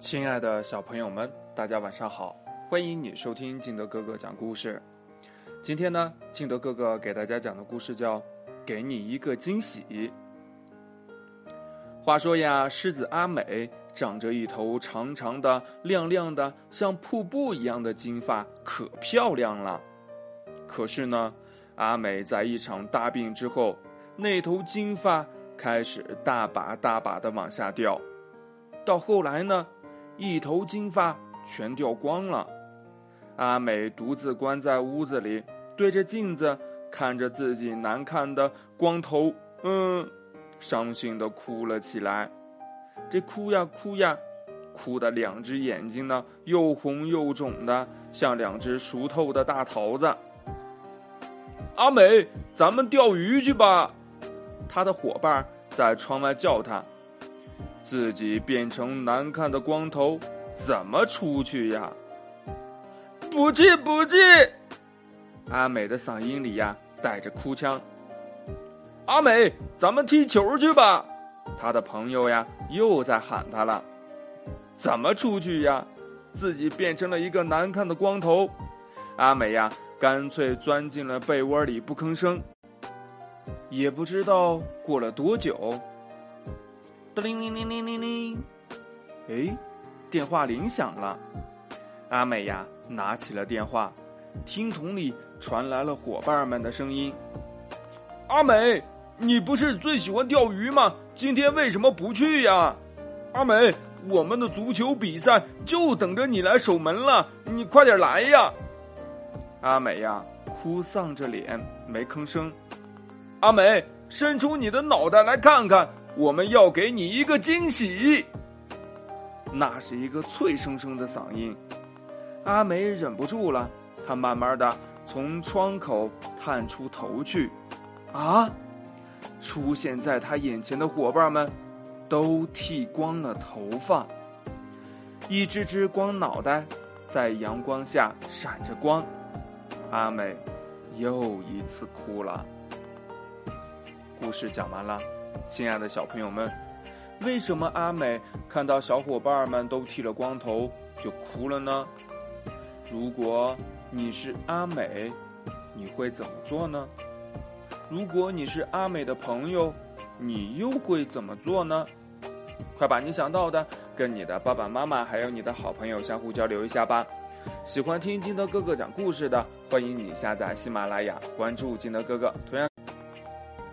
亲爱的小朋友们，大家晚上好！欢迎你收听敬德哥哥讲故事。今天呢，敬德哥哥给大家讲的故事叫《给你一个惊喜》。话说呀，狮子阿美长着一头长长的、亮亮的、像瀑布一样的金发，可漂亮了。可是呢，阿美在一场大病之后，那头金发开始大把大把的往下掉，到后来呢。一头金发全掉光了，阿美独自关在屋子里，对着镜子看着自己难看的光头，嗯，伤心的哭了起来。这哭呀哭呀，哭的两只眼睛呢又红又肿的，像两只熟透的大桃子。阿美，咱们钓鱼去吧！他的伙伴在窗外叫他。自己变成难看的光头，怎么出去呀？不去不去！阿美的嗓音里呀带着哭腔。阿美，咱们踢球去吧！他的朋友呀又在喊他了。怎么出去呀？自己变成了一个难看的光头，阿美呀干脆钻进了被窝里不吭声。也不知道过了多久。铃铃铃铃铃铃！哎，电话铃响了。阿美呀，拿起了电话，听筒里传来了伙伴们的声音：“阿美，你不是最喜欢钓鱼吗？今天为什么不去呀？”“阿美，我们的足球比赛就等着你来守门了，你快点来呀！”阿美呀，哭丧着脸，没吭声。阿美，伸出你的脑袋来看看。我们要给你一个惊喜。那是一个脆生生的嗓音，阿美忍不住了，她慢慢的从窗口探出头去，啊！出现在她眼前的伙伴们，都剃光了头发，一只只光脑袋在阳光下闪着光。阿美又一次哭了。故事讲完了。亲爱的小朋友们，为什么阿美看到小伙伴们都剃了光头就哭了呢？如果你是阿美，你会怎么做呢？如果你是阿美的朋友，你又会怎么做呢？快把你想到的跟你的爸爸妈妈还有你的好朋友相互交流一下吧。喜欢听金德哥哥讲故事的，欢迎你下载喜马拉雅，关注金德哥哥。同样。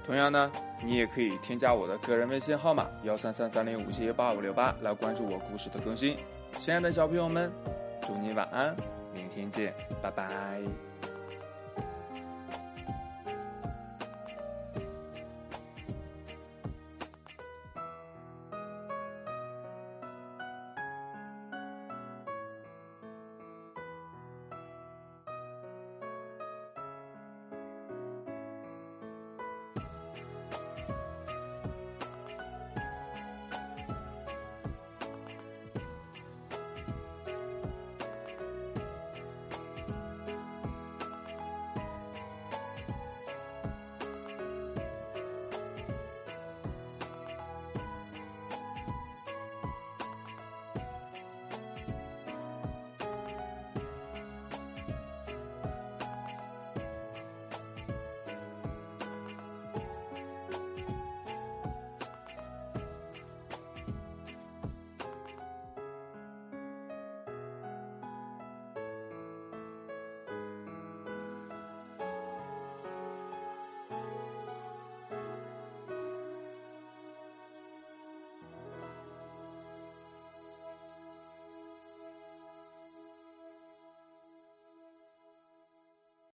同样呢，你也可以添加我的个人微信号码幺三三三零五七八五六八来关注我故事的更新。亲爱的小朋友们，祝你晚安，明天见，拜拜。